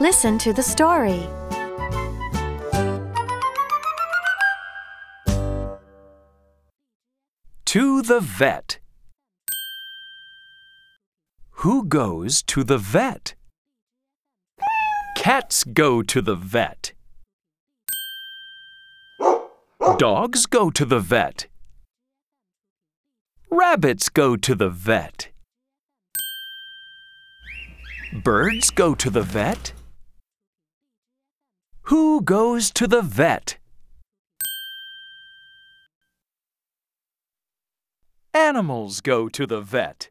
Listen to the story. To the vet. Who goes to the vet? Cats go to the vet. Dogs go to the vet. Rabbits go to the vet. Birds go to the vet. Who goes to the vet? Animals go to the vet.